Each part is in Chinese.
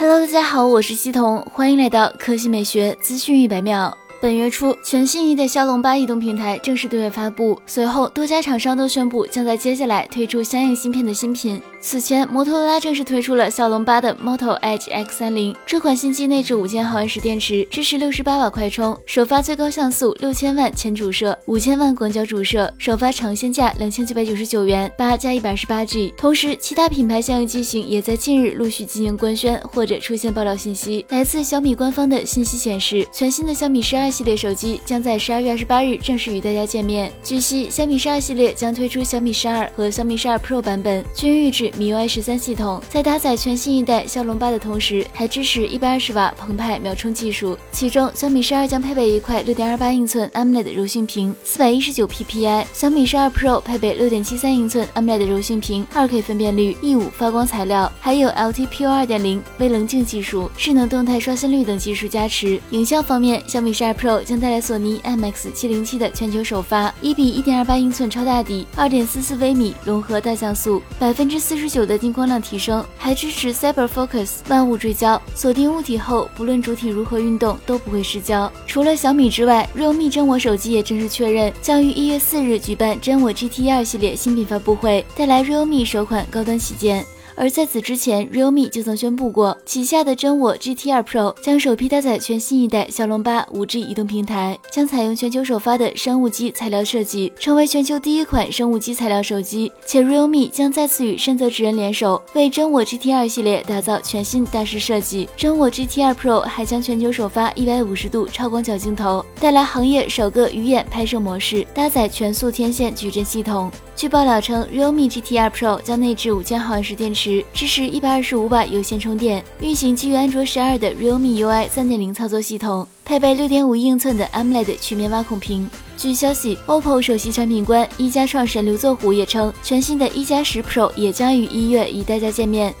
Hello，大家好，我是西彤，欢迎来到科技美学资讯一百秒。本月初，全新一代骁龙八移动平台正式对外发布，随后多家厂商都宣布将在接下来推出相应芯片的新品。此前，摩托罗拉正式推出了骁龙八的 Moto Edge X30，这款新机内置五千毫安时电池，支持六十八瓦快充，首发最高像素六千万前主摄，五千万广角主摄，首发尝鲜价两千九百九十九元，八加一百二十八 G。同时，其他品牌相应机型也在近日陆续进行官宣或者出现爆料信息。来自小米官方的信息显示，全新的小米十二系列手机将在十二月二十八日正式与大家见面。据悉，小米十二系列将推出小米十二和小米十二 Pro 版本，均预置 MIUI 十三系统在搭载全新一代骁龙八的同时，还支持一百二十瓦澎湃秒充技术。其中，小米十二将配备一块六点二八英寸 AMOLED 柔性屏，四百一十九 PPI；小米十二 Pro 配备六点七三英寸 AMOLED 柔性屏，二 K 分辨率，E 五发光材料，还有 LTPO 二点零微棱镜技术、智能动态刷新率等技术加持。影像方面，小米十二 Pro 将带来索尼 IMX 七零七的全球首发，一比一点二八英寸超大底，二点四四微米融合大像素，百分之四十九的。进光量提升，还支持 Cyber Focus 万物追焦，锁定物体后，不论主体如何运动都不会失焦。除了小米之外，realme 真我手机也正式确认将于一月四日举办真我 GT 二系列新品发布会，带来 realme 首款高端旗舰。而在此之前，realme 就曾宣布过，旗下的真我 GT2 Pro 将首批搭载全新一代骁龙八 5G 移动平台，将采用全球首发的生物基材料设计，成为全球第一款生物基材料手机。且 realme 将再次与深泽直人联手，为真我 GT2 系列打造全新大师设计。真我 GT2 Pro 还将全球首发150度超广角镜头，带来行业首个鱼眼拍摄模式，搭载全速天线矩阵系统。据爆料称，realme GT2 Pro 将内置五千毫安时电池，支持一百二十五瓦有线充电，运行基于安卓十二的 realme UI 三点零操作系统，配备六点五英寸的 AMOLED 曲面挖孔屏。据消息，OPPO 首席产品官一加创始人刘作虎也称，全新的一加十 Pro 也将于一月与大家见面。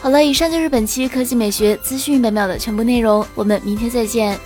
好了，以上就是本期科技美学资讯百秒的全部内容，我们明天再见。